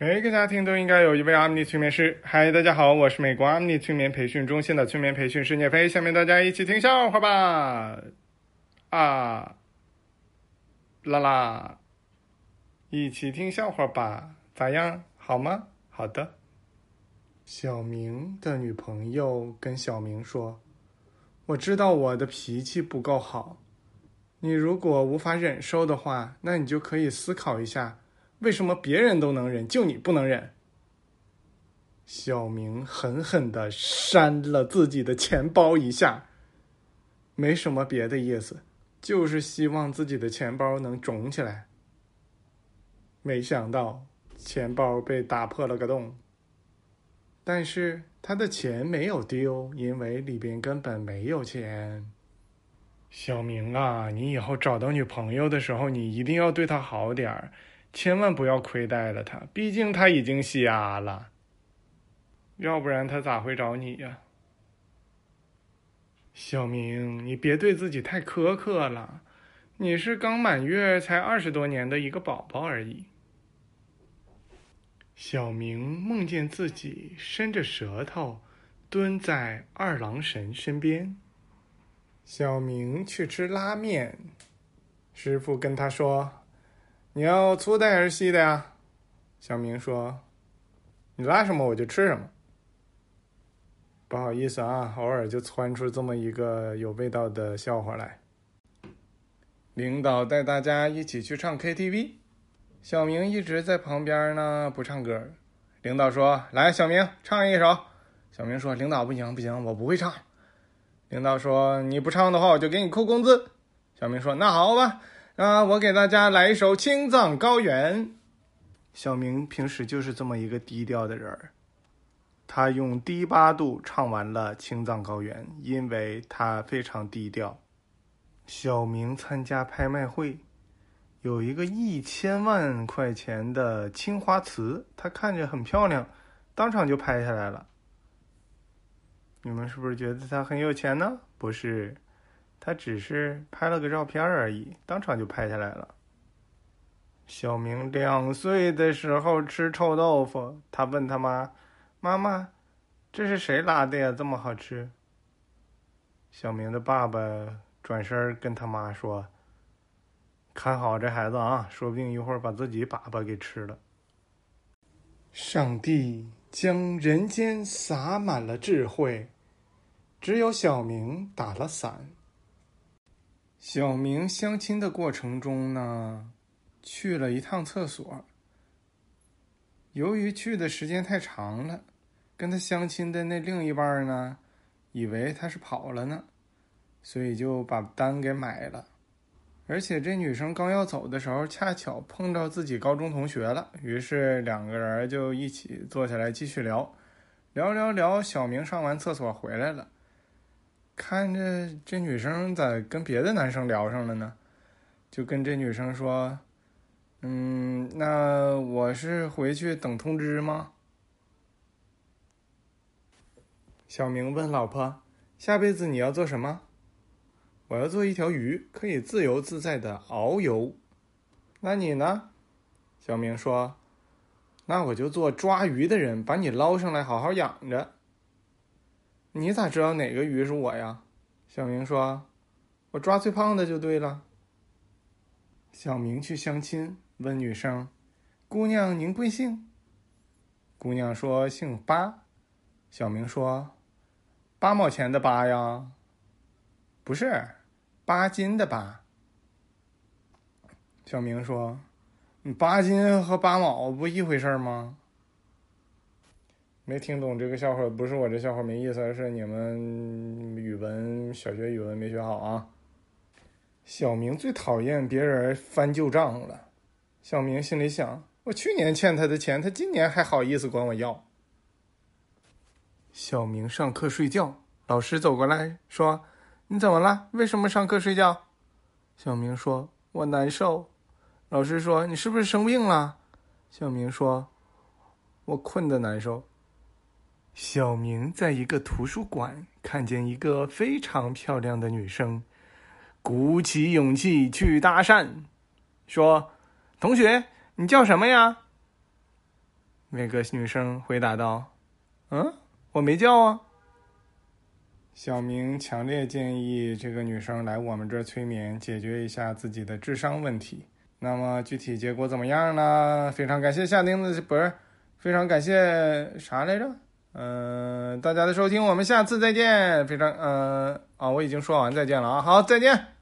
每个家庭都应该有一位阿米尼催眠师。嗨，大家好，我是美国阿米尼催眠培训中心的催眠培训师聂飞。下面大家一起听笑话吧。啊，啦啦，一起听笑话吧，咋样？好吗？好的。小明的女朋友跟小明说：“我知道我的脾气不够好，你如果无法忍受的话，那你就可以思考一下。”为什么别人都能忍，就你不能忍？小明狠狠的扇了自己的钱包一下，没什么别的意思，就是希望自己的钱包能肿起来。没想到钱包被打破了个洞，但是他的钱没有丢，因为里边根本没有钱。小明啊，你以后找到女朋友的时候，你一定要对她好点儿。千万不要亏待了他，毕竟他已经瞎了。要不然他咋会找你呀？小明，你别对自己太苛刻了，你是刚满月才二十多年的一个宝宝而已。小明梦见自己伸着舌头蹲在二郎神身边。小明去吃拉面，师傅跟他说。你要粗的还是细的呀？小明说：“你拉什么我就吃什么。”不好意思啊，偶尔就窜出这么一个有味道的笑话来。领导带大家一起去唱 KTV，小明一直在旁边呢，不唱歌。领导说：“来，小明唱一首。”小明说：“领导不行不行，我不会唱。”领导说：“你不唱的话，我就给你扣工资。”小明说：“那好吧。”啊，我给大家来一首《青藏高原》。小明平时就是这么一个低调的人儿，他用低八度唱完了《青藏高原》，因为他非常低调。小明参加拍卖会，有一个一千万块钱的青花瓷，他看着很漂亮，当场就拍下来了。你们是不是觉得他很有钱呢？不是。他只是拍了个照片而已，当场就拍下来了。小明两岁的时候吃臭豆腐，他问他妈：“妈妈，这是谁拉的呀？这么好吃？”小明的爸爸转身跟他妈说：“看好这孩子啊，说不定一会儿把自己粑粑给吃了。”上帝将人间洒满了智慧，只有小明打了伞。小明相亲的过程中呢，去了一趟厕所。由于去的时间太长了，跟他相亲的那另一半呢，以为他是跑了呢，所以就把单给买了。而且这女生刚要走的时候，恰巧碰到自己高中同学了，于是两个人就一起坐下来继续聊，聊聊聊。小明上完厕所回来了。看着这女生咋跟别的男生聊上了呢？就跟这女生说：“嗯，那我是回去等通知吗？”小明问老婆：“下辈子你要做什么？”“我要做一条鱼，可以自由自在的遨游。”“那你呢？”小明说：“那我就做抓鱼的人，把你捞上来，好好养着。”你咋知道哪个鱼是我呀？小明说：“我抓最胖的就对了。”小明去相亲，问女生：“姑娘，您贵姓？”姑娘说：“姓八。”小明说：“八毛钱的八呀？”“不是，八斤的八。”小明说：“你八斤和八毛不一回事吗？”没听懂这个笑话，不是我这笑话没意思，而是你们语文小学语文没学好啊。小明最讨厌别人翻旧账了。小明心里想：我去年欠他的钱，他今年还好意思管我要。小明上课睡觉，老师走过来说：“你怎么了？为什么上课睡觉？”小明说：“我难受。”老师说：“你是不是生病了？”小明说：“我困得难受。”小明在一个图书馆看见一个非常漂亮的女生，鼓起勇气去搭讪，说：“同学，你叫什么呀？”那个女生回答道：“嗯，我没叫啊。”小明强烈建议这个女生来我们这儿催眠，解决一下自己的智商问题。那么具体结果怎么样呢？非常感谢夏丁子，不是，非常感谢啥来着？嗯，大家的收听，我们下次再见。非常，嗯，啊，我已经说完再见了啊，好，再见。